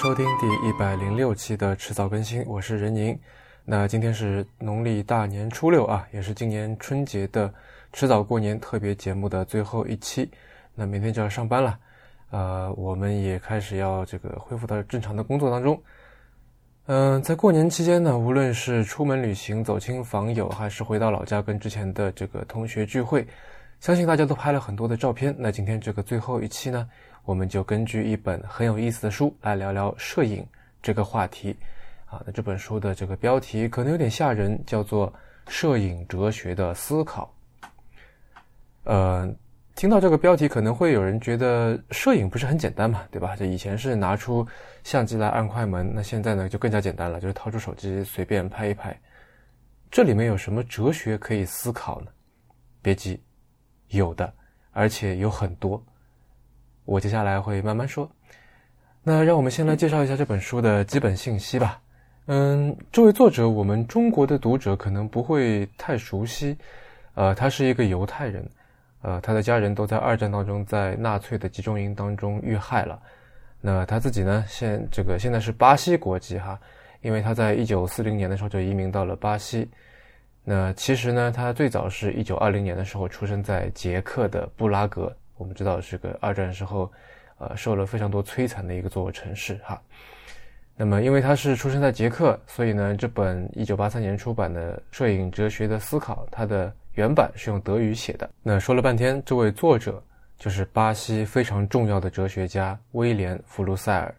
收听第一百零六期的迟早更新，我是任宁。那今天是农历大年初六啊，也是今年春节的迟早过年特别节目的最后一期。那明天就要上班了，呃，我们也开始要这个恢复到正常的工作当中。嗯，在过年期间呢，无论是出门旅行、走亲访友，还是回到老家跟之前的这个同学聚会，相信大家都拍了很多的照片。那今天这个最后一期呢，我们就根据一本很有意思的书来聊聊摄影这个话题。啊，那这本书的这个标题可能有点吓人，叫做《摄影哲学的思考》。呃，听到这个标题，可能会有人觉得摄影不是很简单嘛，对吧？这以前是拿出相机来按快门，那现在呢就更加简单了，就是掏出手机随便拍一拍。这里面有什么哲学可以思考呢？别急，有的，而且有很多。我接下来会慢慢说。那让我们先来介绍一下这本书的基本信息吧。嗯，这位作者，我们中国的读者可能不会太熟悉。呃，他是一个犹太人，呃，他的家人都在二战当中在纳粹的集中营当中遇害了。那他自己呢，现这个现在是巴西国籍哈，因为他在一九四零年的时候就移民到了巴西。那其实呢，他最早是一九二零年的时候出生在捷克的布拉格，我们知道是个二战时候，呃，受了非常多摧残的一个作城市哈。那么，因为他是出生在捷克，所以呢，这本一九八三年出版的《摄影哲学的思考》，它的原版是用德语写的。那说了半天，这位作者就是巴西非常重要的哲学家威廉·弗卢塞尔。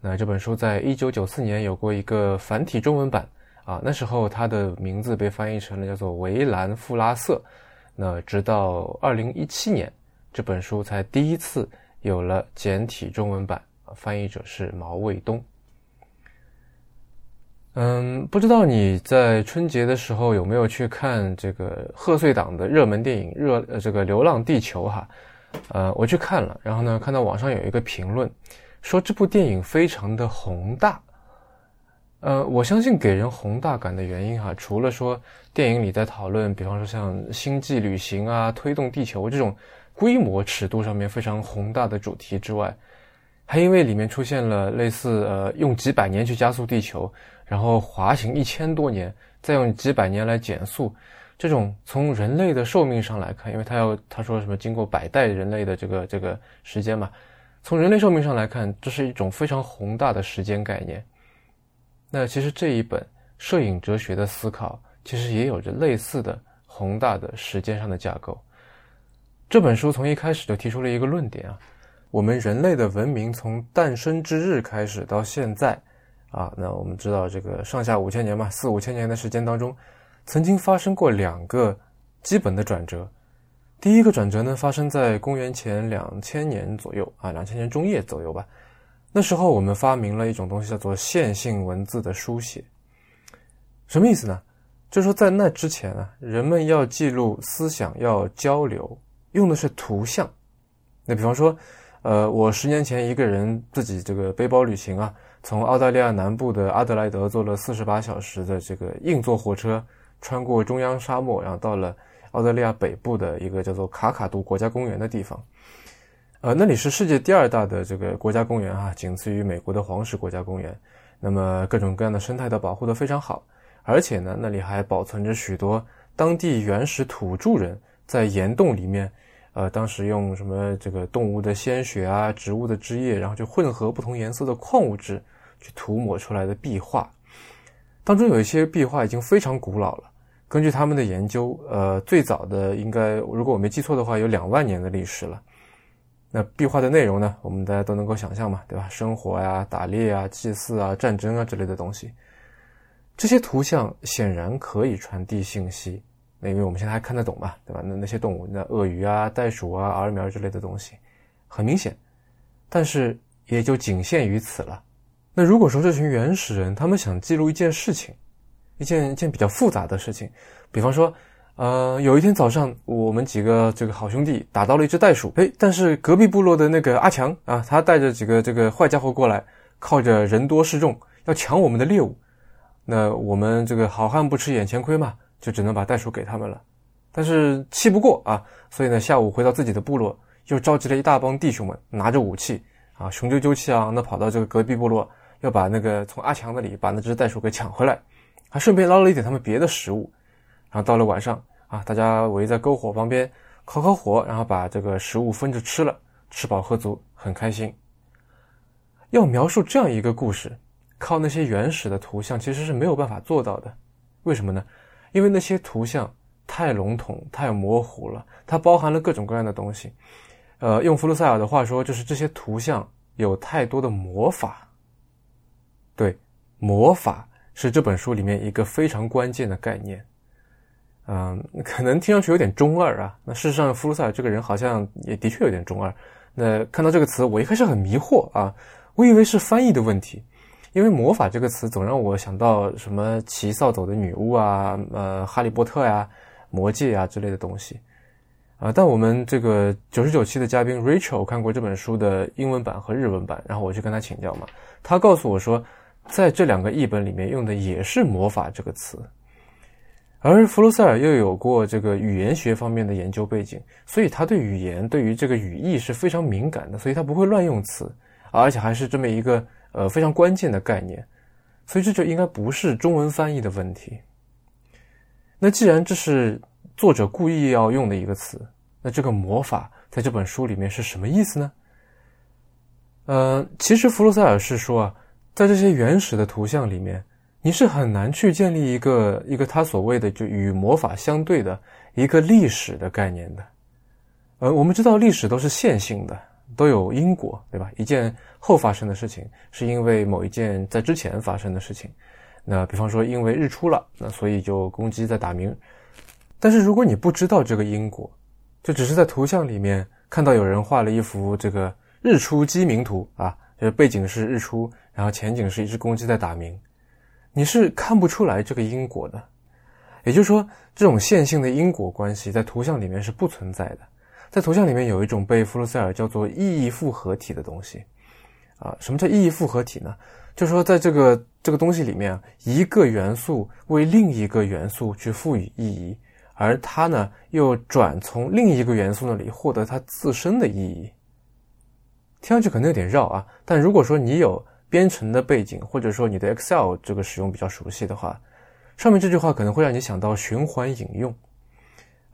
那这本书在一九九四年有过一个繁体中文版啊，那时候他的名字被翻译成了叫做维兰·富拉瑟。那直到二零一七年，这本书才第一次有了简体中文版，翻译者是毛卫东。嗯，不知道你在春节的时候有没有去看这个贺岁档的热门电影《热呃这个流浪地球》哈？呃，我去看了，然后呢，看到网上有一个评论说这部电影非常的宏大。呃，我相信给人宏大感的原因哈，除了说电影里在讨论，比方说像星际旅行啊、推动地球这种规模尺度上面非常宏大的主题之外，还因为里面出现了类似呃用几百年去加速地球。然后滑行一千多年，再用几百年来减速，这种从人类的寿命上来看，因为他要他说什么经过百代人类的这个这个时间嘛，从人类寿命上来看，这是一种非常宏大的时间概念。那其实这一本摄影哲学的思考，其实也有着类似的宏大的时间上的架构。这本书从一开始就提出了一个论点啊，我们人类的文明从诞生之日开始到现在。啊，那我们知道这个上下五千年嘛，四五千年的时间当中，曾经发生过两个基本的转折。第一个转折呢，发生在公元前两千年左右啊，两千年中叶左右吧。那时候我们发明了一种东西，叫做线性文字的书写。什么意思呢？就是说在那之前啊，人们要记录思想、要交流，用的是图像。那比方说，呃，我十年前一个人自己这个背包旅行啊。从澳大利亚南部的阿德莱德坐了四十八小时的这个硬座火车，穿过中央沙漠，然后到了澳大利亚北部的一个叫做卡卡杜国家公园的地方。呃，那里是世界第二大的这个国家公园啊，仅次于美国的黄石国家公园。那么各种各样的生态都保护得非常好，而且呢，那里还保存着许多当地原始土著人在岩洞里面。呃，当时用什么这个动物的鲜血啊，植物的汁液，然后就混合不同颜色的矿物质去涂抹出来的壁画，当中有一些壁画已经非常古老了。根据他们的研究，呃，最早的应该，如果我没记错的话，有两万年的历史了。那壁画的内容呢，我们大家都能够想象嘛，对吧？生活呀、打猎啊、祭祀啊、战争啊之类的东西，这些图像显然可以传递信息。那因为我们现在还看得懂嘛，对吧？那那些动物，那鳄鱼啊、袋鼠啊、儿苗之类的东西，很明显，但是也就仅限于此了。那如果说这群原始人他们想记录一件事情，一件一件比较复杂的事情，比方说，呃，有一天早上我们几个这个好兄弟打到了一只袋鼠，哎，但是隔壁部落的那个阿强啊，他带着几个这个坏家伙过来，靠着人多势众要抢我们的猎物，那我们这个好汉不吃眼前亏嘛。就只能把袋鼠给他们了，但是气不过啊，所以呢，下午回到自己的部落，又召集了一大帮弟兄们，拿着武器啊，雄赳赳气昂昂的跑到这个隔壁部落，要把那个从阿强那里把那只袋鼠给抢回来，还顺便捞了一点他们别的食物。然后到了晚上啊，大家围在篝火旁边烤烤火，然后把这个食物分着吃了，吃饱喝足，很开心。要描述这样一个故事，靠那些原始的图像其实是没有办法做到的。为什么呢？因为那些图像太笼统、太模糊了，它包含了各种各样的东西。呃，用弗鲁塞尔的话说，就是这些图像有太多的魔法。对，魔法是这本书里面一个非常关键的概念。嗯，可能听上去有点中二啊。那事实上，弗鲁塞尔这个人好像也的确有点中二。那看到这个词，我一开始很迷惑啊。我以为是翻译的问题，因为“魔法”这个词总让我想到什么骑扫帚的女巫啊，呃，哈利波特呀、魔戒啊之类的东西，啊，但我们这个九十九期的嘉宾 Rachel 看过这本书的英文版和日文版，然后我去跟他请教嘛，他告诉我说，在这两个译本里面用的也是“魔法”这个词，而弗鲁塞尔又有过这个语言学方面的研究背景，所以他对语言、对于这个语义是非常敏感的，所以他不会乱用词。而且还是这么一个呃非常关键的概念，所以这就应该不是中文翻译的问题。那既然这是作者故意要用的一个词，那这个魔法在这本书里面是什么意思呢？呃，其实弗洛塞尔是说啊，在这些原始的图像里面，你是很难去建立一个一个他所谓的就与魔法相对的一个历史的概念的。呃，我们知道历史都是线性的。都有因果，对吧？一件后发生的事情，是因为某一件在之前发生的事情。那比方说，因为日出了，那所以就公鸡在打鸣。但是如果你不知道这个因果，就只是在图像里面看到有人画了一幅这个日出鸡鸣图啊，就是背景是日出，然后前景是一只公鸡在打鸣，你是看不出来这个因果的。也就是说，这种线性的因果关系在图像里面是不存在的。在图像里面有一种被弗洛塞尔叫做意义复合体的东西，啊，什么叫意义复合体呢？就是说，在这个这个东西里面，一个元素为另一个元素去赋予意义，而它呢又转从另一个元素那里获得它自身的意义。听上去可能有点绕啊，但如果说你有编程的背景，或者说你的 Excel 这个使用比较熟悉的话，上面这句话可能会让你想到循环引用。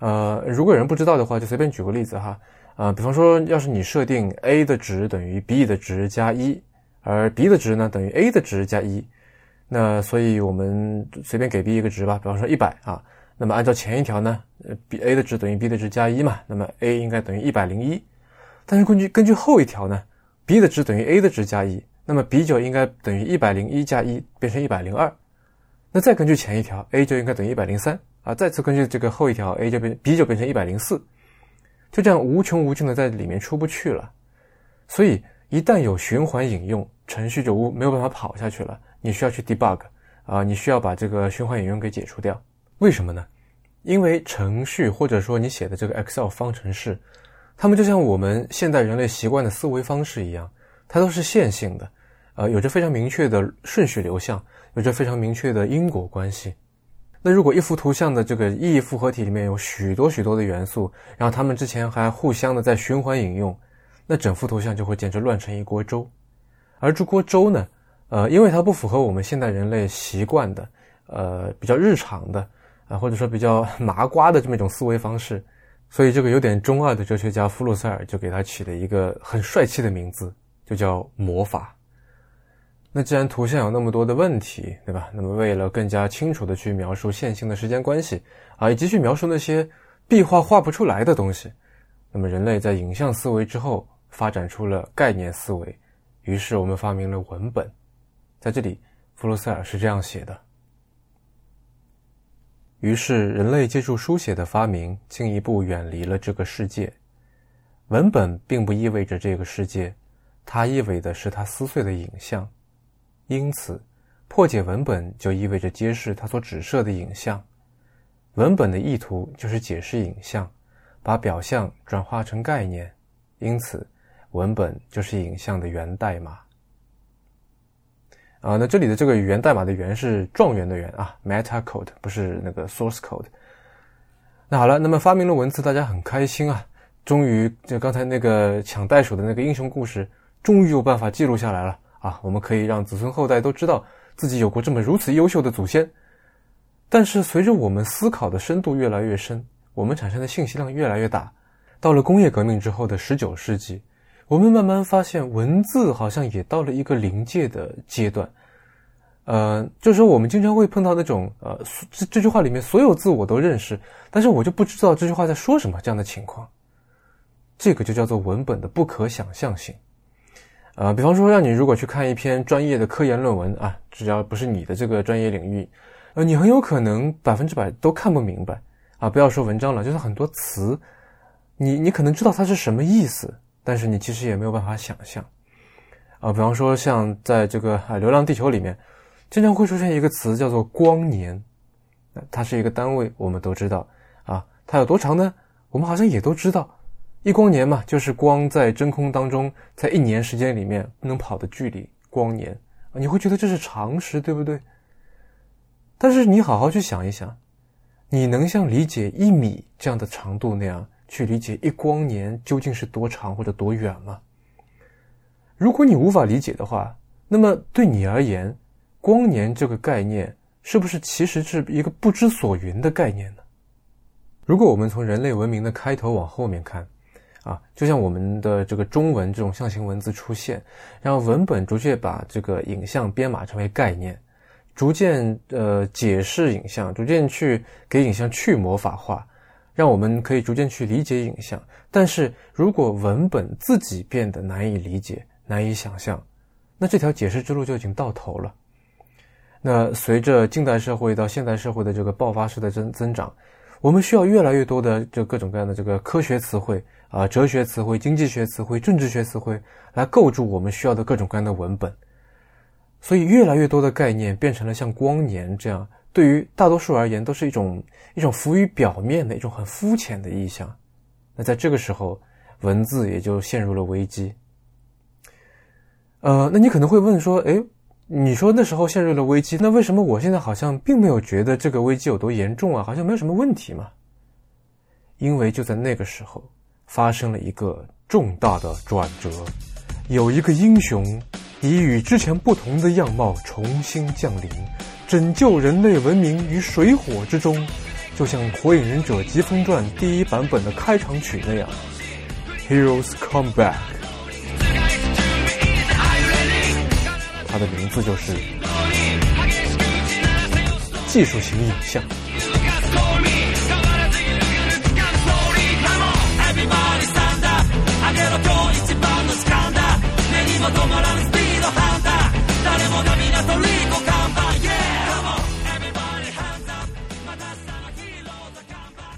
呃，如果有人不知道的话，就随便举个例子哈。啊，比方说，要是你设定 a 的值等于 b 的值加一，而 b 的值呢等于 a 的值加一，那所以我们随便给 b 一个值吧，比方说一百啊。那么按照前一条呢，呃，b a 的值等于 b 的值加一嘛，那么 a 应该等于一百零一。但是根据根据后一条呢，b 的值等于 a 的值加一，那么 b 就应该等于一百零一加一变成一百零二。那再根据前一条，a 就应该等于一百零三。啊，再次根据这个后一条，a 就变 b 就变成一百零四，就这样无穷无尽的在里面出不去了。所以一旦有循环引用，程序就无没有办法跑下去了。你需要去 debug 啊，你需要把这个循环引用给解除掉。为什么呢？因为程序或者说你写的这个 Excel 方程式，它们就像我们现代人类习惯的思维方式一样，它都是线性的，呃，有着非常明确的顺序流向，有着非常明确的因果关系。那如果一幅图像的这个意义复合体里面有许多许多的元素，然后它们之前还互相的在循环引用，那整幅图像就会简直乱成一锅粥。而这锅粥呢，呃，因为它不符合我们现代人类习惯的，呃，比较日常的，啊，或者说比较麻瓜的这么一种思维方式，所以这个有点中二的哲学家弗洛塞尔就给他起了一个很帅气的名字，就叫魔法。那既然图像有那么多的问题，对吧？那么为了更加清楚的去描述线性的时间关系啊，以及去描述那些壁画画不出来的东西，那么人类在影像思维之后发展出了概念思维，于是我们发明了文本。在这里，弗洛塞尔是这样写的：于是人类借助书写的发明，进一步远离了这个世界。文本并不意味着这个世界，它意味的是它撕碎的影像。因此，破解文本就意味着揭示它所指涉的影像。文本的意图就是解释影像，把表象转化成概念。因此，文本就是影像的源代码。啊，那这里的这个源代码的源是状元的源啊，meta code 不是那个 source code。那好了，那么发明了文字，大家很开心啊，终于就刚才那个抢袋鼠的那个英雄故事。终于有办法记录下来了啊！我们可以让子孙后代都知道自己有过这么如此优秀的祖先。但是随着我们思考的深度越来越深，我们产生的信息量越来越大，到了工业革命之后的十九世纪，我们慢慢发现文字好像也到了一个临界的阶段。呃，就是说我们经常会碰到那种呃，这这句话里面所有字我都认识，但是我就不知道这句话在说什么这样的情况。这个就叫做文本的不可想象性。呃，比方说让你如果去看一篇专业的科研论文啊，只要不是你的这个专业领域，呃，你很有可能百分之百都看不明白啊。不要说文章了，就是很多词，你你可能知道它是什么意思，但是你其实也没有办法想象。啊，比方说像在这个《啊流浪地球》里面。经常会出现一个词叫做光年，它是一个单位，我们都知道啊。它有多长呢？我们好像也都知道，一光年嘛，就是光在真空当中，在一年时间里面能跑的距离，光年。你会觉得这是常识，对不对？但是你好好去想一想，你能像理解一米这样的长度那样去理解一光年究竟是多长或者多远吗？如果你无法理解的话，那么对你而言，光年这个概念是不是其实是一个不知所云的概念呢？如果我们从人类文明的开头往后面看，啊，就像我们的这个中文这种象形文字出现，然后文本逐渐把这个影像编码成为概念，逐渐呃解释影像，逐渐去给影像去魔法化，让我们可以逐渐去理解影像。但是如果文本自己变得难以理解、难以想象，那这条解释之路就已经到头了。那随着近代社会到现代社会的这个爆发式的增增长，我们需要越来越多的这各种各样的这个科学词汇啊、哲学词汇、经济学词汇、政治学词汇来构筑我们需要的各种各样的文本。所以，越来越多的概念变成了像光年这样，对于大多数而言都是一种一种浮于表面的一种很肤浅的意象。那在这个时候，文字也就陷入了危机。呃，那你可能会问说，哎？你说那时候陷入了危机，那为什么我现在好像并没有觉得这个危机有多严重啊？好像没有什么问题嘛？因为就在那个时候，发生了一个重大的转折，有一个英雄以与之前不同的样貌重新降临，拯救人类文明于水火之中，就像《火影忍者疾风传》第一版本的开场曲那样，Heroes come back。它的名字就是技术型影像。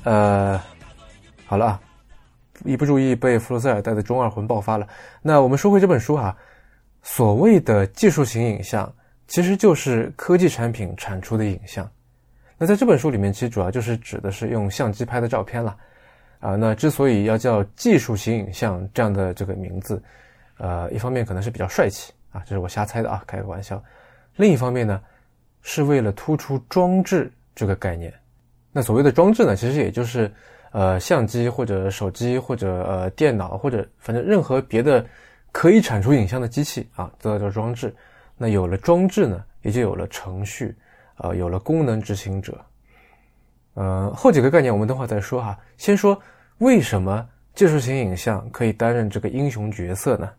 呃，好了啊，一不注意被弗洛塞尔带的中二魂爆发了。那我们说回这本书哈。所谓的技术型影像，其实就是科技产品产出的影像。那在这本书里面，其实主要就是指的是用相机拍的照片了。啊，那之所以要叫技术型影像这样的这个名字，呃，一方面可能是比较帅气啊，这是我瞎猜的啊，开个玩笑。另一方面呢，是为了突出装置这个概念。那所谓的装置呢，其实也就是呃相机或者手机或者呃电脑或者反正任何别的。可以产出影像的机器啊，都叫装置。那有了装置呢，也就有了程序，呃，有了功能执行者。呃，后几个概念我们等会再说哈。先说为什么技术型影像可以担任这个英雄角色呢？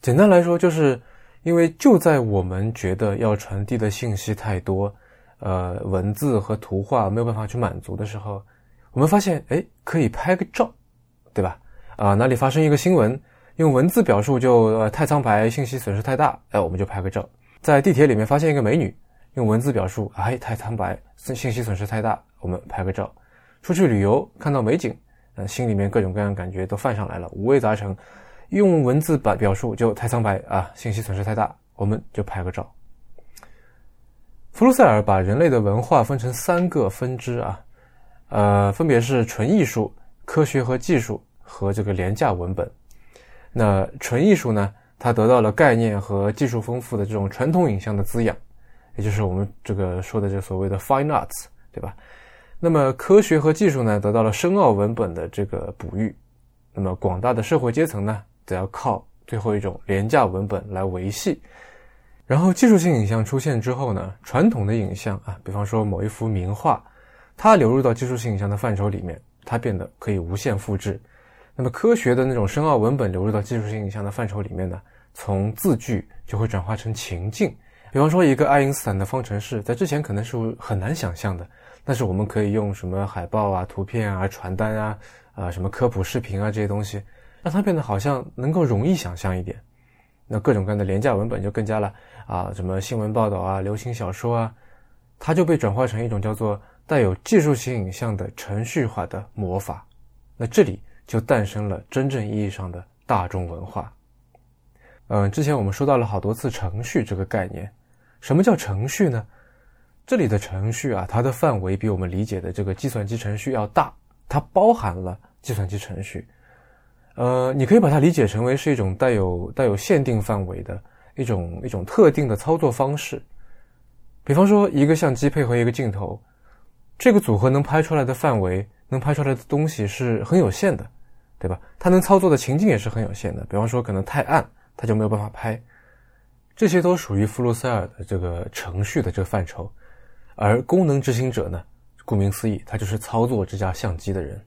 简单来说，就是因为就在我们觉得要传递的信息太多，呃，文字和图画没有办法去满足的时候，我们发现，哎，可以拍个照，对吧？啊，哪里发生一个新闻？用文字表述就呃太苍白，信息损失太大，哎，我们就拍个照。在地铁里面发现一个美女，用文字表述，哎，太苍白，信息损失太大，我们拍个照。出去旅游看到美景，呃，心里面各种各样感觉都泛上来了，五味杂陈。用文字把表述就太苍白啊，信息损失太大，我们就拍个照。弗鲁塞尔把人类的文化分成三个分支啊，呃，分别是纯艺术、科学和技术和这个廉价文本。那纯艺术呢？它得到了概念和技术丰富的这种传统影像的滋养，也就是我们这个说的这所谓的 fine arts，对吧？那么科学和技术呢，得到了深奥文本的这个哺育。那么广大的社会阶层呢，则要靠最后一种廉价文本来维系。然后技术性影像出现之后呢，传统的影像啊，比方说某一幅名画，它流入到技术性影像的范畴里面，它变得可以无限复制。那么科学的那种深奥文本流入到技术性影像的范畴里面呢，从字句就会转化成情境。比方说一个爱因斯坦的方程式，在之前可能是很难想象的，但是我们可以用什么海报啊、图片啊、传单啊、啊什么科普视频啊这些东西，让它变得好像能够容易想象一点。那各种各样的廉价文本就更加了啊，什么新闻报道啊、流行小说啊，它就被转化成一种叫做带有技术性影像的程序化的魔法。那这里。就诞生了真正意义上的大众文化。嗯，之前我们说到了好多次程序这个概念。什么叫程序呢？这里的程序啊，它的范围比我们理解的这个计算机程序要大，它包含了计算机程序。呃，你可以把它理解成为是一种带有带有限定范围的一种一种特定的操作方式。比方说，一个相机配合一个镜头，这个组合能拍出来的范围，能拍出来的东西是很有限的。对吧？它能操作的情境也是很有限的，比方说可能太暗，它就没有办法拍。这些都属于弗鲁塞尔的这个程序的这个范畴。而功能执行者呢，顾名思义，他就是操作这架相机的人。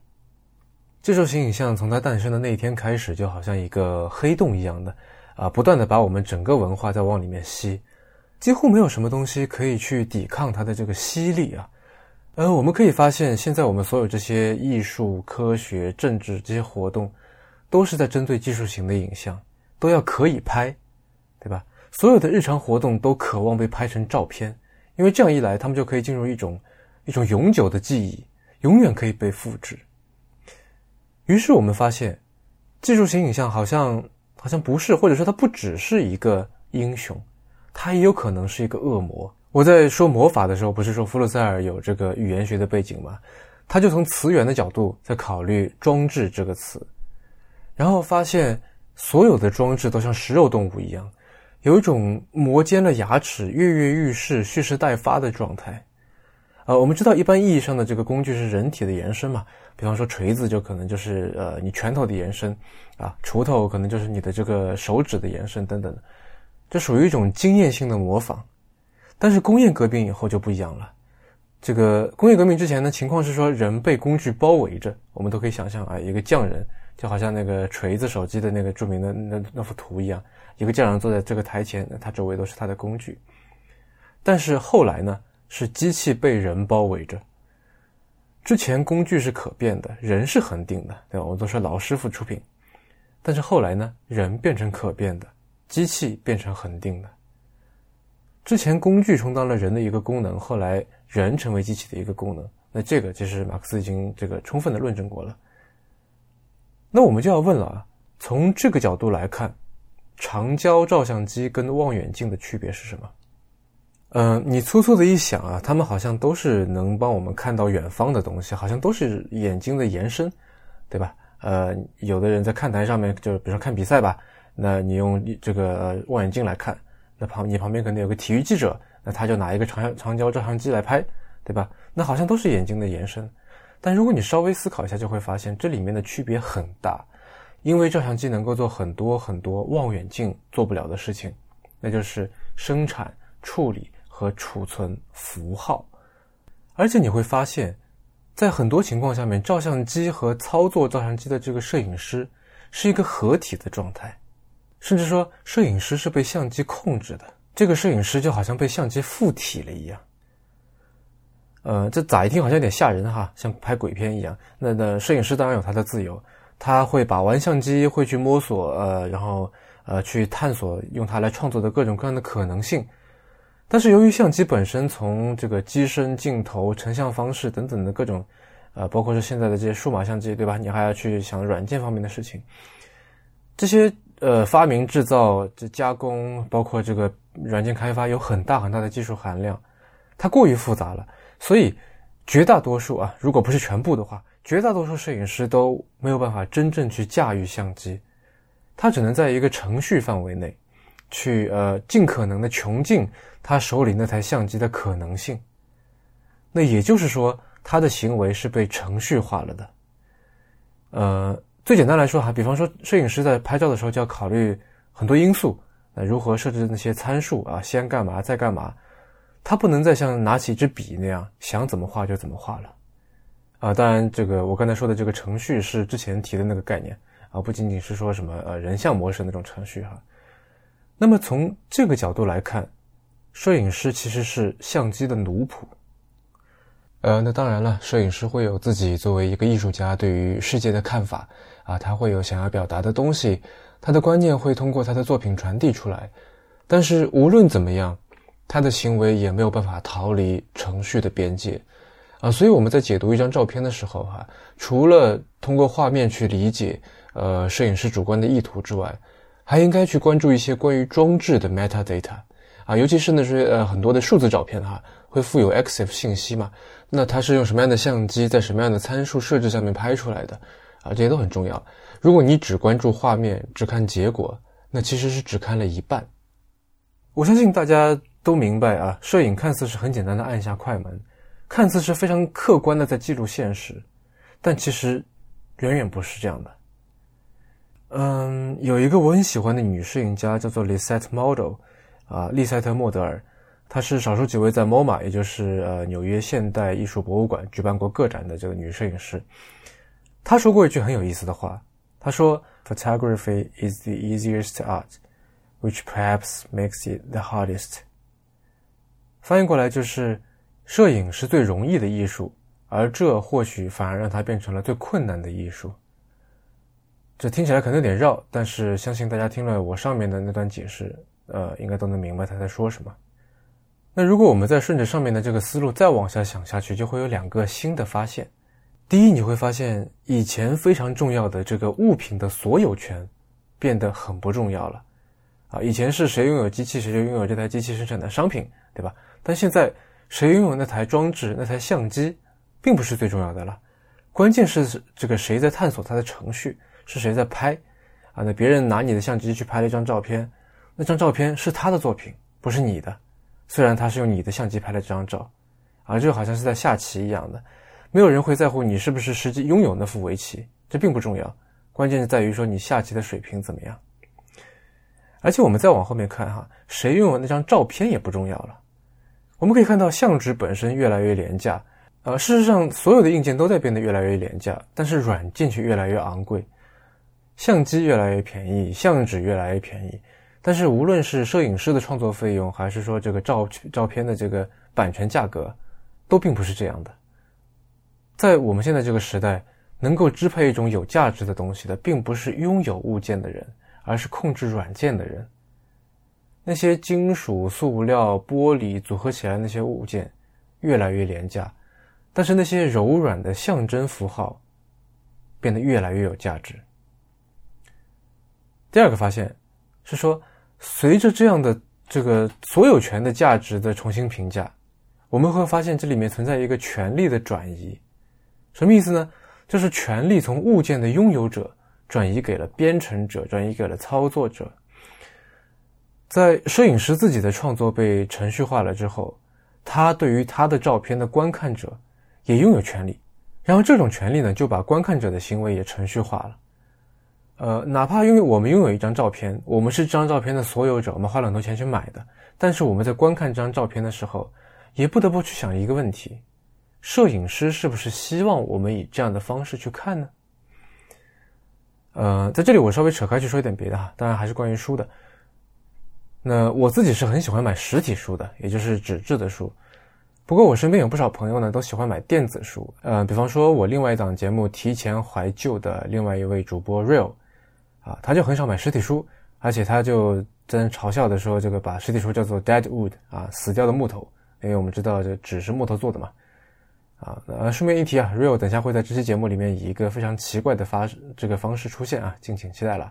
技术型影像从它诞生的那一天开始，就好像一个黑洞一样的啊，不断的把我们整个文化在往里面吸，几乎没有什么东西可以去抵抗它的这个吸力啊。呃，我们可以发现，现在我们所有这些艺术、科学、政治这些活动，都是在针对技术型的影像，都要可以拍，对吧？所有的日常活动都渴望被拍成照片，因为这样一来，他们就可以进入一种一种永久的记忆，永远可以被复制。于是我们发现，技术型影像好像好像不是，或者说它不只是一个英雄，它也有可能是一个恶魔。我在说魔法的时候，不是说弗洛塞尔有这个语言学的背景吗？他就从词源的角度在考虑“装置”这个词，然后发现所有的装置都像食肉动物一样，有一种磨尖了牙齿、跃跃欲试、蓄势待发的状态。呃，我们知道一般意义上的这个工具是人体的延伸嘛，比方说锤子就可能就是呃你拳头的延伸，啊，锄头可能就是你的这个手指的延伸等等，这属于一种经验性的模仿。但是工业革命以后就不一样了。这个工业革命之前的，情况是说人被工具包围着，我们都可以想象啊，一个匠人就好像那个锤子手机的那个著名的那那幅图一样，一个匠人坐在这个台前，他周围都是他的工具。但是后来呢，是机器被人包围着。之前工具是可变的，人是恒定的，对吧？我们都说老师傅出品。但是后来呢，人变成可变的，机器变成恒定的。之前工具充当了人的一个功能，后来人成为机器的一个功能。那这个其实马克思已经这个充分的论证过了。那我们就要问了啊，从这个角度来看，长焦照相机跟望远镜的区别是什么？嗯，你粗粗的一想啊，他们好像都是能帮我们看到远方的东西，好像都是眼睛的延伸，对吧？呃，有的人在看台上面，就比如说看比赛吧，那你用这个望远镜来看。那旁你旁边可能有个体育记者，那他就拿一个长长焦照相机来拍，对吧？那好像都是眼睛的延伸，但如果你稍微思考一下，就会发现这里面的区别很大，因为照相机能够做很多很多望远镜做不了的事情，那就是生产、处理和储存符号，而且你会发现，在很多情况下面，照相机和操作照相机的这个摄影师是一个合体的状态。甚至说，摄影师是被相机控制的，这个摄影师就好像被相机附体了一样。呃，这咋一听好像有点吓人哈，像拍鬼片一样。那那摄影师当然有他的自由，他会把玩相机，会去摸索，呃，然后呃去探索用它来创作的各种各样的可能性。但是由于相机本身从这个机身、镜头、成像方式等等的各种，呃，包括是现在的这些数码相机，对吧？你还要去想软件方面的事情，这些。呃，发明、制造、这加工，包括这个软件开发，有很大很大的技术含量，它过于复杂了，所以绝大多数啊，如果不是全部的话，绝大多数摄影师都没有办法真正去驾驭相机，他只能在一个程序范围内，去呃尽可能的穷尽他手里那台相机的可能性。那也就是说，他的行为是被程序化了的，呃。最简单来说哈，比方说摄影师在拍照的时候就要考虑很多因素，那如何设置那些参数啊？先干嘛再干嘛？他不能再像拿起一支笔那样想怎么画就怎么画了。啊，当然，这个我刚才说的这个程序是之前提的那个概念啊，不仅仅是说什么呃人像模式那种程序哈。那么从这个角度来看，摄影师其实是相机的奴仆。呃，那当然了，摄影师会有自己作为一个艺术家对于世界的看法啊，他会有想要表达的东西，他的观念会通过他的作品传递出来。但是无论怎么样，他的行为也没有办法逃离程序的边界啊。所以我们在解读一张照片的时候，哈，除了通过画面去理解呃摄影师主观的意图之外，还应该去关注一些关于装置的 metadata 啊，尤其是那些呃很多的数字照片哈。会附有 EXIF 信息嘛？那它是用什么样的相机，在什么样的参数设置下面拍出来的？啊，这些都很重要。如果你只关注画面，只看结果，那其实是只看了一半。我相信大家都明白啊，摄影看似是很简单的按下快门，看似是非常客观的在记录现实，但其实远远不是这样的。嗯，有一个我很喜欢的女摄影家叫做 Lisette Model，啊，利塞特·莫德尔。她是少数几位在 MoMA，也就是呃纽约现代艺术博物馆举办过个展的这个女摄影师。她说过一句很有意思的话，她说：“Photography is the easiest art, which perhaps makes it the hardest。”翻译过来就是，摄影是最容易的艺术，而这或许反而让它变成了最困难的艺术。这听起来可能有点绕，但是相信大家听了我上面的那段解释，呃，应该都能明白他在说什么。那如果我们再顺着上面的这个思路再往下想下去，就会有两个新的发现。第一，你会发现以前非常重要的这个物品的所有权变得很不重要了。啊，以前是谁拥有机器，谁就拥有这台机器生产的商品，对吧？但现在谁拥有那台装置、那台相机，并不是最重要的了。关键是这个谁在探索它的程序，是谁在拍。啊，那别人拿你的相机去拍了一张照片，那张照片是他的作品，不是你的。虽然他是用你的相机拍了这张照，啊，就好像是在下棋一样的，没有人会在乎你是不是实际拥有那副围棋，这并不重要，关键是在于说你下棋的水平怎么样。而且我们再往后面看哈，谁拥有那张照片也不重要了。我们可以看到相纸本身越来越廉价，呃，事实上所有的硬件都在变得越来越廉价，但是软件却越来越昂贵，相机越来越便宜，相纸越来越便宜。但是，无论是摄影师的创作费用，还是说这个照照片的这个版权价格，都并不是这样的。在我们现在这个时代，能够支配一种有价值的东西的，并不是拥有物件的人，而是控制软件的人。那些金属、塑料、玻璃组合起来那些物件，越来越廉价，但是那些柔软的象征符号，变得越来越有价值。第二个发现是说。随着这样的这个所有权的价值的重新评价，我们会发现这里面存在一个权利的转移。什么意思呢？就是权利从物件的拥有者转移给了编程者，转移给了操作者。在摄影师自己的创作被程序化了之后，他对于他的照片的观看者也拥有权利，然后这种权利呢，就把观看者的行为也程序化了。呃，哪怕因为我们拥有一张照片，我们是这张照片的所有者，我们花了很多钱去买的，但是我们在观看这张照片的时候，也不得不去想一个问题：摄影师是不是希望我们以这样的方式去看呢？呃，在这里我稍微扯开去说一点别的哈，当然还是关于书的。那我自己是很喜欢买实体书的，也就是纸质的书。不过我身边有不少朋友呢，都喜欢买电子书。呃，比方说我另外一档节目《提前怀旧》的另外一位主播 Real。啊，他就很少买实体书，而且他就在嘲笑的说，这个把实体书叫做 dead wood 啊，死掉的木头，因为我们知道这纸是木头做的嘛。啊，呃，顺便一提啊，Real 等下会在这期节目里面以一个非常奇怪的发这个方式出现啊，敬请期待了。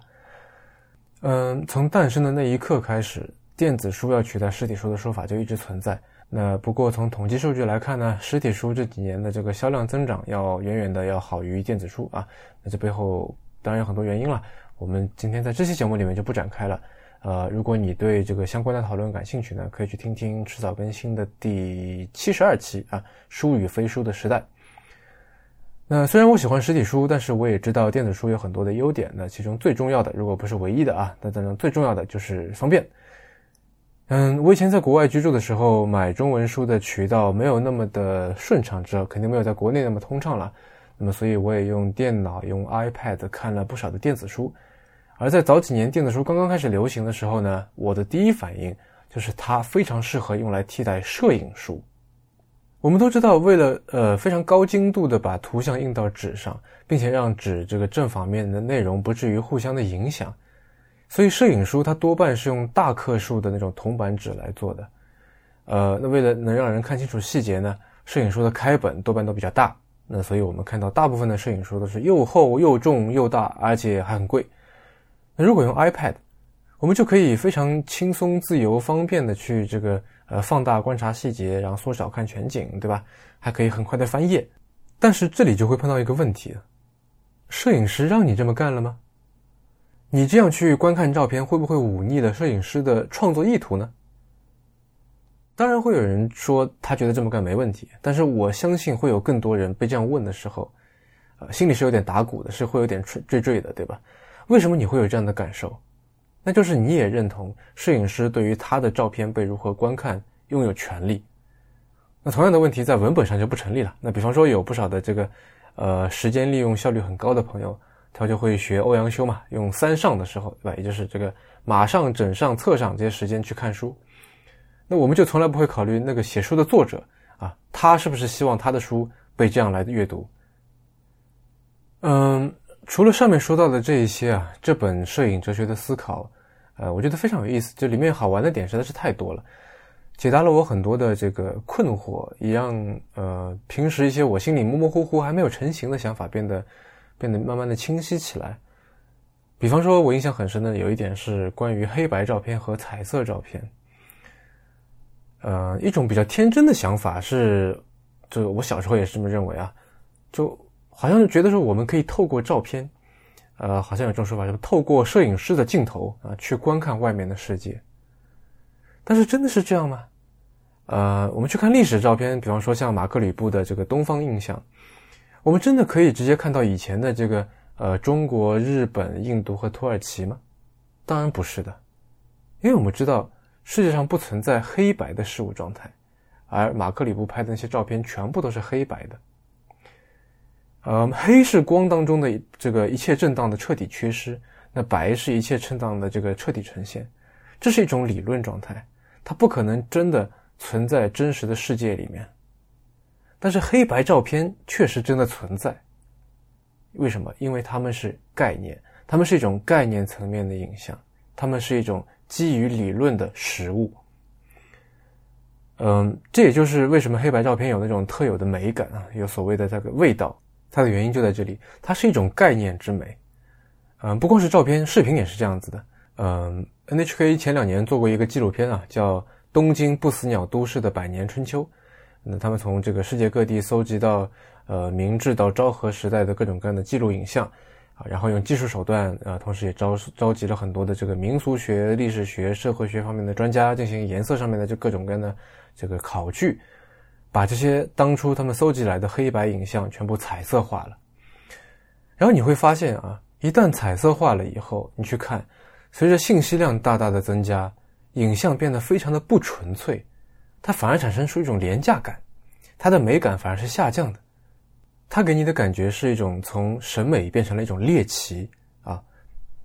嗯，从诞生的那一刻开始，电子书要取代实体书的说法就一直存在。那不过从统计数据来看呢，实体书这几年的这个销量增长要远远的要好于电子书啊。那这背后当然有很多原因了。我们今天在这期节目里面就不展开了。呃，如果你对这个相关的讨论感兴趣呢，可以去听听迟早更新的第七十二期啊，《书与非书的时代》。那虽然我喜欢实体书，但是我也知道电子书有很多的优点。那其中最重要的，如果不是唯一的啊，那当然最重要的就是方便。嗯，我以前在国外居住的时候，买中文书的渠道没有那么的顺畅，这肯定没有在国内那么通畅了。那么，所以我也用电脑、用 iPad 看了不少的电子书。而在早几年电子书刚刚开始流行的时候呢，我的第一反应就是它非常适合用来替代摄影书。我们都知道，为了呃非常高精度的把图像印到纸上，并且让纸这个正反面的内容不至于互相的影响。所以摄影书它多半是用大克数的那种铜板纸来做的，呃，那为了能让人看清楚细节呢，摄影书的开本多半都比较大，那所以我们看到大部分的摄影书都是又厚又重又大，而且还很贵。那如果用 iPad，我们就可以非常轻松、自由、方便的去这个呃放大观察细节，然后缩小看全景，对吧？还可以很快的翻页。但是这里就会碰到一个问题了：摄影师让你这么干了吗？你这样去观看照片，会不会忤逆了摄影师的创作意图呢？当然会有人说他觉得这么干没问题，但是我相信会有更多人被这样问的时候，呃，心里是有点打鼓的，是会有点惴惴惴的，对吧？为什么你会有这样的感受？那就是你也认同摄影师对于他的照片被如何观看拥有权利。那同样的问题在文本上就不成立了。那比方说有不少的这个，呃，时间利用效率很高的朋友。他就会学欧阳修嘛，用三上的时候，对吧？也就是这个马上、枕上、侧上这些时间去看书。那我们就从来不会考虑那个写书的作者啊，他是不是希望他的书被这样来阅读？嗯，除了上面说到的这一些啊，这本摄影哲学的思考，呃，我觉得非常有意思。这里面好玩的点实在是太多了，解答了我很多的这个困惑，也让呃平时一些我心里模模糊糊还没有成型的想法变得。变得慢慢的清晰起来。比方说，我印象很深的有一点是关于黑白照片和彩色照片。呃，一种比较天真的想法是，就我小时候也是这么认为啊，就好像是觉得说我们可以透过照片，呃，好像有这种说法，就透过摄影师的镜头啊去观看外面的世界。但是真的是这样吗？呃，我们去看历史照片，比方说像马克吕布的这个《东方印象》。我们真的可以直接看到以前的这个呃中国、日本、印度和土耳其吗？当然不是的，因为我们知道世界上不存在黑白的事物状态，而马克·里布拍的那些照片全部都是黑白的。呃，黑是光当中的这个一切震荡的彻底缺失，那白是一切震荡的这个彻底呈现。这是一种理论状态，它不可能真的存在真实的世界里面。但是黑白照片确实真的存在，为什么？因为它们是概念，它们是一种概念层面的影像，它们是一种基于理论的实物。嗯，这也就是为什么黑白照片有那种特有的美感啊，有所谓的这个味道，它的原因就在这里，它是一种概念之美。嗯，不光是照片，视频也是这样子的。嗯，NHK 前两年做过一个纪录片啊，叫《东京不死鸟都市的百年春秋》。那他们从这个世界各地搜集到，呃，明治到昭和时代的各种各样的记录影像，啊，然后用技术手段，啊，同时也招召集了很多的这个民俗学、历史学、社会学方面的专家，进行颜色上面的这各种各样的这个考据，把这些当初他们搜集来的黑白影像全部彩色化了。然后你会发现啊，一旦彩色化了以后，你去看，随着信息量大大的增加，影像变得非常的不纯粹。它反而产生出一种廉价感，它的美感反而是下降的，它给你的感觉是一种从审美变成了一种猎奇啊，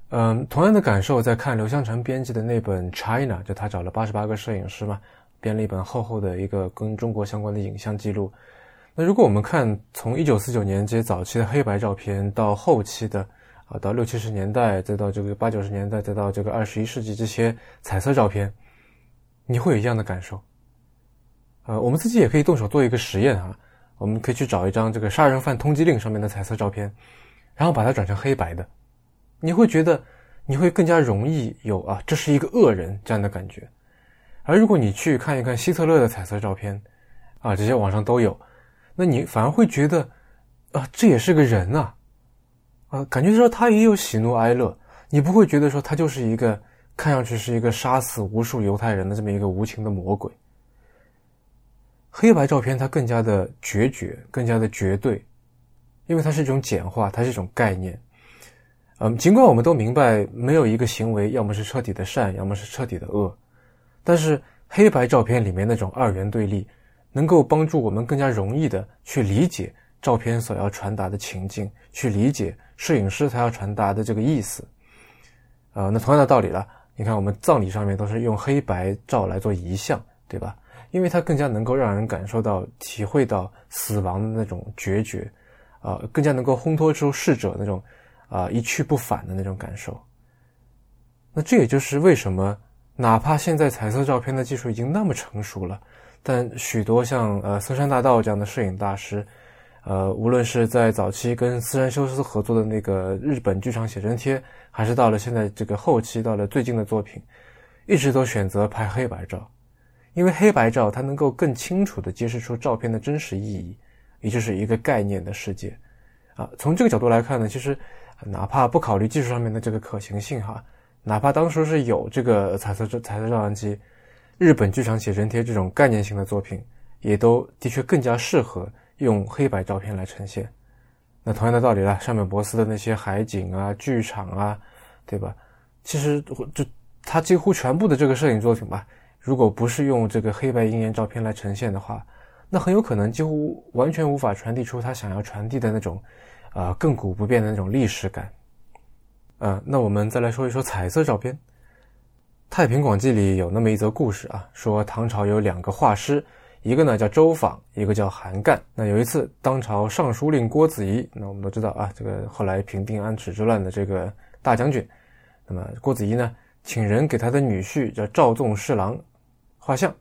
嗯，同样的感受在看刘香成编辑的那本《China》，就他找了八十八个摄影师嘛，编了一本厚厚的一个跟中国相关的影像记录。那如果我们看从一九四九年这些早期的黑白照片到后期的啊，到六七十年代，再到这个八九十年代，再到这个二十一世纪这些彩色照片，你会有一样的感受。呃，我们自己也可以动手做一个实验啊，我们可以去找一张这个杀人犯通缉令上面的彩色照片，然后把它转成黑白的，你会觉得你会更加容易有啊，这是一个恶人这样的感觉。而如果你去看一看希特勒的彩色照片，啊，这些网上都有，那你反而会觉得啊，这也是个人啊，啊，感觉说他也有喜怒哀乐，你不会觉得说他就是一个看上去是一个杀死无数犹太人的这么一个无情的魔鬼。黑白照片它更加的决绝，更加的绝对，因为它是一种简化，它是一种概念。嗯，尽管我们都明白，没有一个行为要么是彻底的善，要么是彻底的恶，但是黑白照片里面那种二元对立，能够帮助我们更加容易的去理解照片所要传达的情境，去理解摄影师他要传达的这个意思。呃，那同样的道理了，你看我们葬礼上面都是用黑白照来做遗像，对吧？因为它更加能够让人感受到、体会到死亡的那种决绝，啊，更加能够烘托出逝者那种。啊，一去不返的那种感受。那这也就是为什么，哪怕现在彩色照片的技术已经那么成熟了，但许多像呃森山大道这样的摄影大师，呃，无论是在早期跟斯山修斯合作的那个日本剧场写真贴，还是到了现在这个后期，到了最近的作品，一直都选择拍黑白照，因为黑白照它能够更清楚地揭示出照片的真实意义，也就是一个概念的世界。啊，从这个角度来看呢，其实。哪怕不考虑技术上面的这个可行性哈，哪怕当时是有这个彩色照彩色照相机，日本剧场写真贴这种概念性的作品，也都的确更加适合用黑白照片来呈现。那同样的道理了，上面博斯的那些海景啊、剧场啊，对吧？其实就他几乎全部的这个摄影作品吧，如果不是用这个黑白鹰眼照片来呈现的话，那很有可能几乎完全无法传递出他想要传递的那种。啊，亘古不变的那种历史感。呃，那我们再来说一说彩色照片。《太平广记》里有那么一则故事啊，说唐朝有两个画师，一个呢叫周访，一个叫韩干。那有一次，当朝尚书令郭子仪，那我们都知道啊，这个后来平定安史之乱的这个大将军。那么郭子仪呢，请人给他的女婿叫赵纵侍郎画像。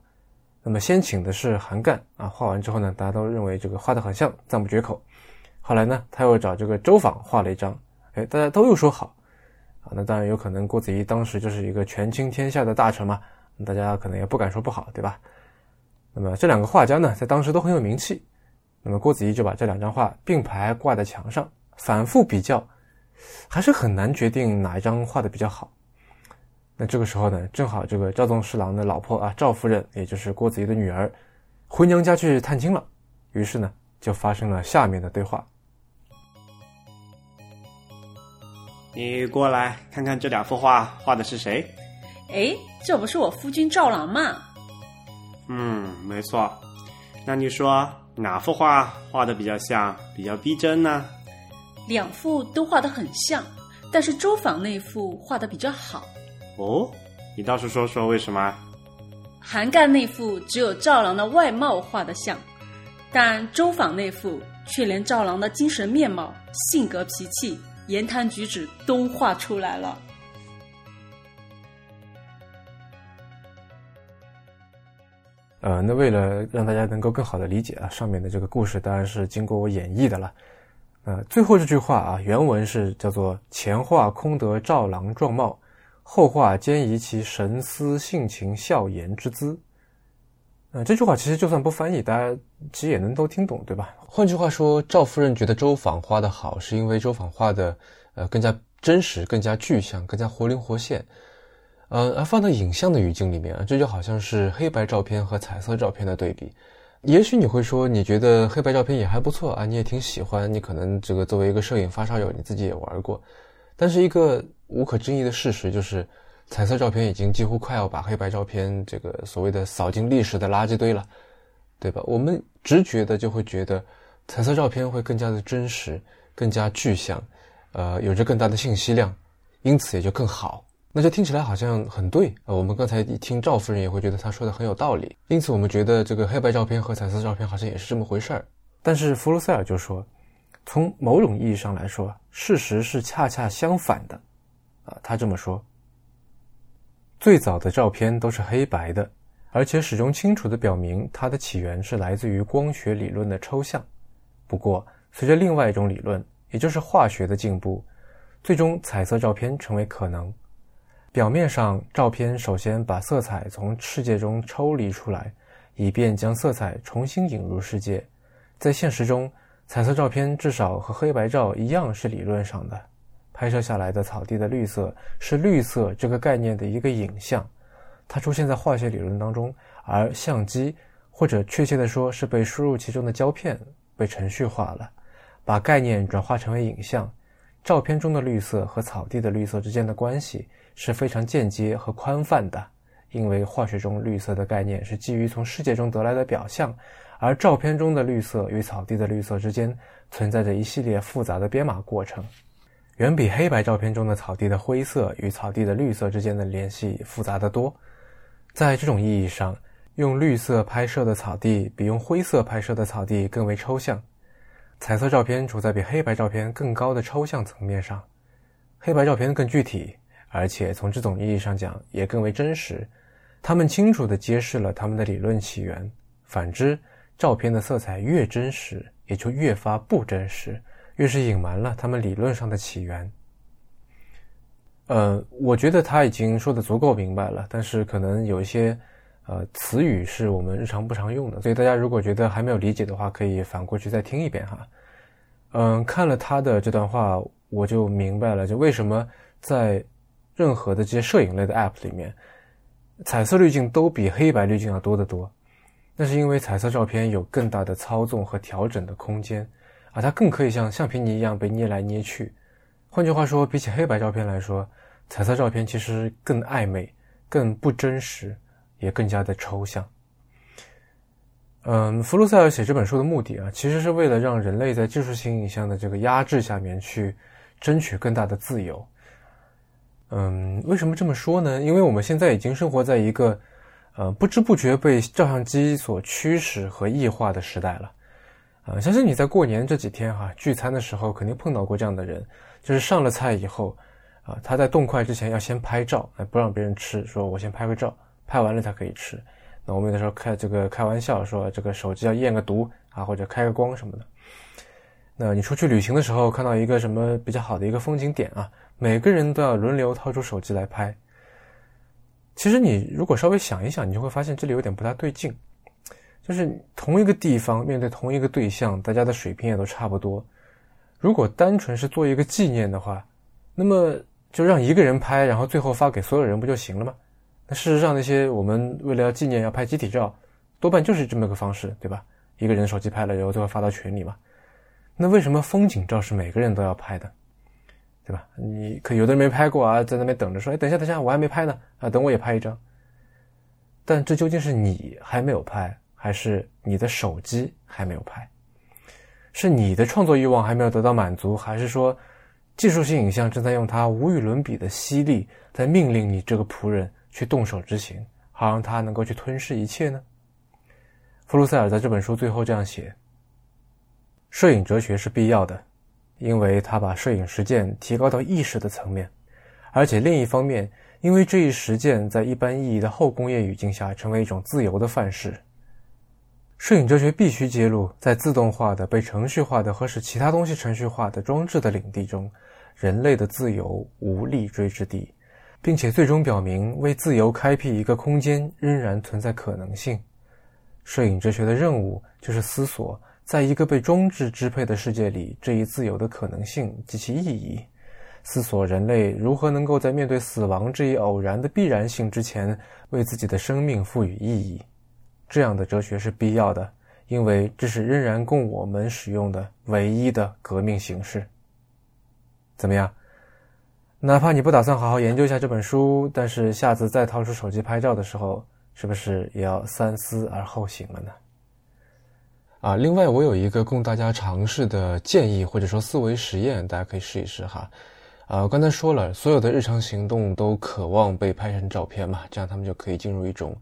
那么先请的是韩干啊，画完之后呢，大家都认为这个画的很像，赞不绝口。后来呢，他又找这个周访画了一张，哎，大家都又说好，啊，那当然有可能郭子仪当时就是一个权倾天下的大臣嘛，大家可能也不敢说不好，对吧？那么这两个画家呢，在当时都很有名气，那么郭子仪就把这两张画并排挂在墙上，反复比较，还是很难决定哪一张画的比较好。那这个时候呢，正好这个赵宗侍郎的老婆啊，赵夫人，也就是郭子仪的女儿，回娘家去探亲了，于是呢，就发生了下面的对话。你过来看看这两幅画，画的是谁？哎，这不是我夫君赵郎吗？嗯，没错。那你说哪幅画画的比较像，比较逼真呢？两幅都画的很像，但是周访那幅画的比较好。哦，你倒是说说为什么？韩干那幅只有赵郎的外貌画的像，但周访那幅却连赵郎的精神面貌、性格脾气。言谈举止都画出来了。呃，那为了让大家能够更好的理解啊，上面的这个故事当然是经过我演绎的了。呃，最后这句话啊，原文是叫做“前画空得赵郎状貌，后画兼宜其神思性情笑颜之姿。”呃，这句话其实就算不翻译，大家其实也能都听懂，对吧？换句话说，赵夫人觉得周访画的好，是因为周访画的呃更加真实、更加具象、更加活灵活现。呃，而放到影像的语境里面啊，这就好像是黑白照片和彩色照片的对比。也许你会说，你觉得黑白照片也还不错啊，你也挺喜欢，你可能这个作为一个摄影发烧友，你自己也玩过。但是一个无可争议的事实就是。彩色照片已经几乎快要把黑白照片这个所谓的扫进历史的垃圾堆了，对吧？我们直觉的就会觉得彩色照片会更加的真实，更加具象，呃，有着更大的信息量，因此也就更好。那这听起来好像很对啊。我们刚才一听赵夫人也会觉得她说的很有道理，因此我们觉得这个黑白照片和彩色照片好像也是这么回事儿。但是弗鲁塞尔就说，从某种意义上来说，事实是恰恰相反的，啊，他这么说。最早的照片都是黑白的，而且始终清楚地表明它的起源是来自于光学理论的抽象。不过，随着另外一种理论，也就是化学的进步，最终彩色照片成为可能。表面上，照片首先把色彩从世界中抽离出来，以便将色彩重新引入世界。在现实中，彩色照片至少和黑白照一样是理论上的。拍摄下来的草地的绿色是绿色这个概念的一个影像，它出现在化学理论当中，而相机或者确切的说是被输入其中的胶片被程序化了，把概念转化成为影像。照片中的绿色和草地的绿色之间的关系是非常间接和宽泛的，因为化学中绿色的概念是基于从世界中得来的表象，而照片中的绿色与草地的绿色之间存在着一系列复杂的编码过程，远比黑白照片中的草地的灰色与草地的绿色之间的联系复杂得多。在这种意义上，用绿色拍摄的草地比用灰色拍摄的草地更为抽象。彩色照片处在比黑白照片更高的抽象层面上，黑白照片更具体，而且从这种意义上讲也更为真实。它们清楚地揭示了他们的理论起源。反之，照片的色彩越真实，也就越发不真实，越是隐瞒了他们理论上的起源。呃，我觉得他已经说的足够明白了，但是可能有一些。呃，词语是我们日常不常用的，所以大家如果觉得还没有理解的话，可以反过去再听一遍哈。嗯，看了他的这段话，我就明白了，就为什么在任何的这些摄影类的 App 里面，彩色滤镜都比黑白滤镜要多得多。那是因为彩色照片有更大的操纵和调整的空间，啊，它更可以像橡皮泥一样被捏来捏去。换句话说，比起黑白照片来说，彩色照片其实更暧昧，更不真实。也更加的抽象。嗯，弗鲁塞尔写这本书的目的啊，其实是为了让人类在技术性影像的这个压制下面去争取更大的自由。嗯，为什么这么说呢？因为我们现在已经生活在一个呃不知不觉被照相机所驱使和异化的时代了。啊，相信你在过年这几天哈聚餐的时候，肯定碰到过这样的人，就是上了菜以后啊，他在动筷之前要先拍照，不让别人吃，说我先拍个照。拍完了才可以吃。那我们有的时候开这个开玩笑说，这个手机要验个毒啊，或者开个光什么的。那你出去旅行的时候，看到一个什么比较好的一个风景点啊，每个人都要轮流掏出手机来拍。其实你如果稍微想一想，你就会发现这里有点不大对劲。就是同一个地方面对同一个对象，大家的水平也都差不多。如果单纯是做一个纪念的话，那么就让一个人拍，然后最后发给所有人不就行了吗？那事实上，那些我们为了要纪念要拍集体照，多半就是这么个方式，对吧？一个人手机拍了，然后最后发到群里嘛。那为什么风景照是每个人都要拍的，对吧？你可有的人没拍过啊，在那边等着说：“哎，等一下，等一下，我还没拍呢啊，等我也拍一张。”但这究竟是你还没有拍，还是你的手机还没有拍？是你的创作欲望还没有得到满足，还是说技术性影像正在用它无与伦比的吸力在命令你这个仆人？去动手执行，好让他能够去吞噬一切呢？弗鲁塞尔在这本书最后这样写：摄影哲学是必要的，因为他把摄影实践提高到意识的层面，而且另一方面，因为这一实践在一般意义的后工业语境下成为一种自由的范式。摄影哲学必须揭露，在自动化的、被程序化的和使其他东西程序化的装置的领地中，人类的自由无立锥之地。并且最终表明，为自由开辟一个空间仍然存在可能性。摄影哲学的任务就是思索，在一个被装置支配的世界里，这一自由的可能性及其意义；思索人类如何能够在面对死亡这一偶然的必然性之前，为自己的生命赋予意义。这样的哲学是必要的，因为这是仍然供我们使用的唯一的革命形式。怎么样？哪怕你不打算好好研究一下这本书，但是下次再掏出手机拍照的时候，是不是也要三思而后行了呢？啊，另外我有一个供大家尝试的建议或者说思维实验，大家可以试一试哈。啊，刚才说了，所有的日常行动都渴望被拍成照片嘛，这样他们就可以进入一种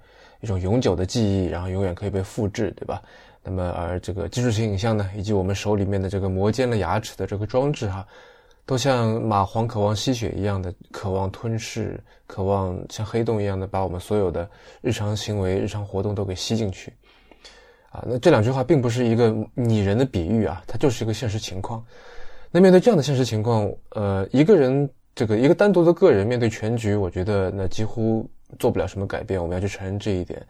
一种永久的记忆，然后永远可以被复制，对吧？那么而这个技术性影像呢，以及我们手里面的这个磨尖了牙齿的这个装置哈。都像蚂蟥渴望吸血一样的渴望吞噬，渴望像黑洞一样的把我们所有的日常行为、日常活动都给吸进去，啊，那这两句话并不是一个拟人的比喻啊，它就是一个现实情况。那面对这样的现实情况，呃，一个人这个一个单独的个人面对全局，我觉得那几乎做不了什么改变。我们要去承认这一点。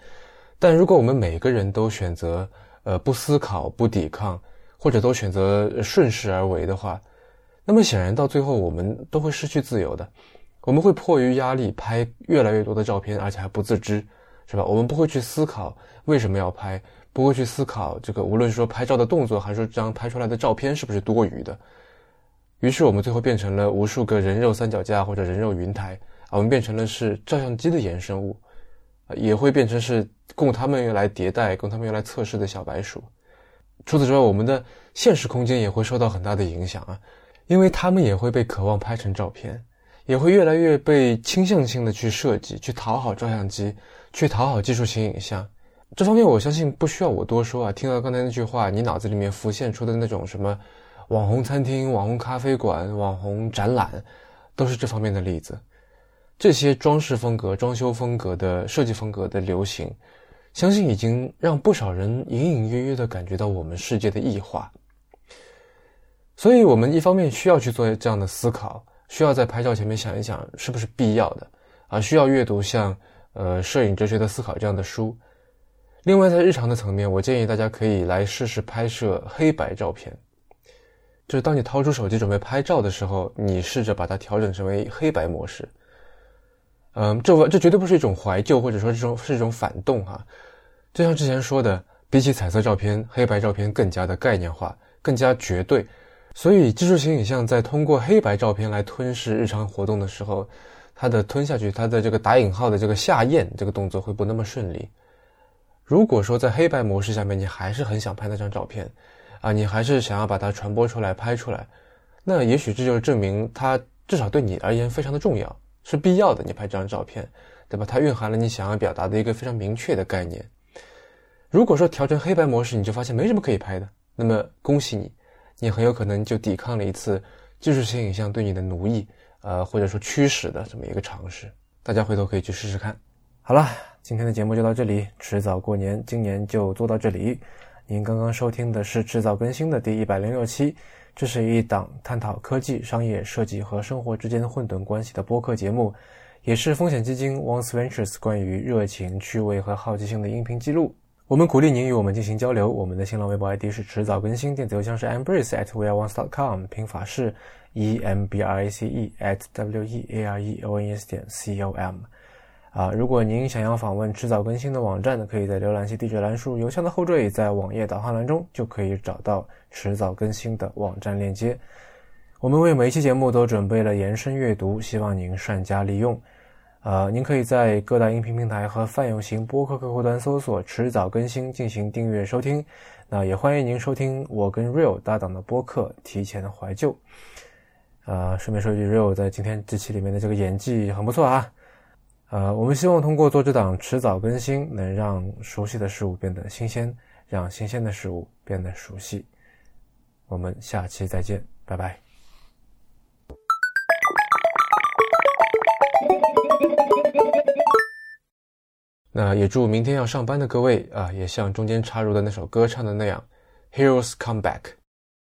但如果我们每个人都选择呃不思考、不抵抗，或者都选择顺势而为的话，那么显然，到最后我们都会失去自由的。我们会迫于压力拍越来越多的照片，而且还不自知，是吧？我们不会去思考为什么要拍，不会去思考这个，无论是说拍照的动作，还是说这张拍出来的照片是不是多余的。于是我们最后变成了无数个人肉三脚架或者人肉云台，我们变成了是照相机的衍生物，也会变成是供他们用来迭代、供他们用来测试的小白鼠。除此之外，我们的现实空间也会受到很大的影响啊，因为他们也会被渴望拍成照片。也会越来越被倾向性的去设计，去讨好照相机，去讨好技术型影像。这方面我相信不需要我多说啊。听到刚才那句话，你脑子里面浮现出的那种什么网红餐厅、网红咖啡馆、网红展览，都是这方面的例子。这些装饰风格、装修风格的设计风格的流行，相信已经让不少人隐隐约约的感觉到我们世界的异化。所以，我们一方面需要去做这样的思考。需要在拍照前面想一想是不是必要的啊？需要阅读像呃《摄影哲学的思考》这样的书。另外，在日常的层面，我建议大家可以来试试拍摄黑白照片。就是当你掏出手机准备拍照的时候，你试着把它调整成为黑白模式。嗯，这这绝对不是一种怀旧，或者说这种是一种反动哈。就像之前说的，比起彩色照片，黑白照片更加的概念化，更加绝对。所以，技术型影像在通过黑白照片来吞噬日常活动的时候，它的吞下去，它的这个打引号的这个下咽这个动作会不那么顺利。如果说在黑白模式下面，你还是很想拍那张照片，啊，你还是想要把它传播出来、拍出来，那也许这就是证明它至少对你而言非常的重要，是必要的。你拍这张照片，对吧？它蕴含了你想要表达的一个非常明确的概念。如果说调成黑白模式，你就发现没什么可以拍的，那么恭喜你。你很有可能就抵抗了一次技术性影像对你的奴役，呃，或者说驱使的这么一个尝试。大家回头可以去试试看。好了，今天的节目就到这里，迟早过年，今年就做到这里。您刚刚收听的是迟早更新的第一百零六期，这是一档探讨科技、商业、设计和生活之间的混沌关系的播客节目，也是风险基金 Once Ventures 关于热情、趣味和好奇心的音频记录。我们鼓励您与我们进行交流。我们的新浪微博 ID 是迟早更新，电子邮箱是 embrace at weareones.com，拼法是 e m b r a c e at w e a r e o n e s 点 c o m。啊，如果您想要访问迟早更新的网站呢，可以在浏览器地址栏输入邮箱的后缀，在网页导航栏中就可以找到迟早更新的网站链接。我们为每一期节目都准备了延伸阅读，希望您善加利用。呃，您可以在各大音频平台和泛用型播客客户端搜索“迟早更新”进行订阅收听。那也欢迎您收听我跟 Real 搭档的播客《提前怀旧》。呃，顺便说一句，Real 在今天这期里面的这个演技很不错啊。呃，我们希望通过做这档迟早更新，能让熟悉的事物变得新鲜，让新鲜的事物变得熟悉。我们下期再见，拜拜。那也祝明天要上班的各位啊，也像中间插入的那首歌唱的那样，Heroes come back。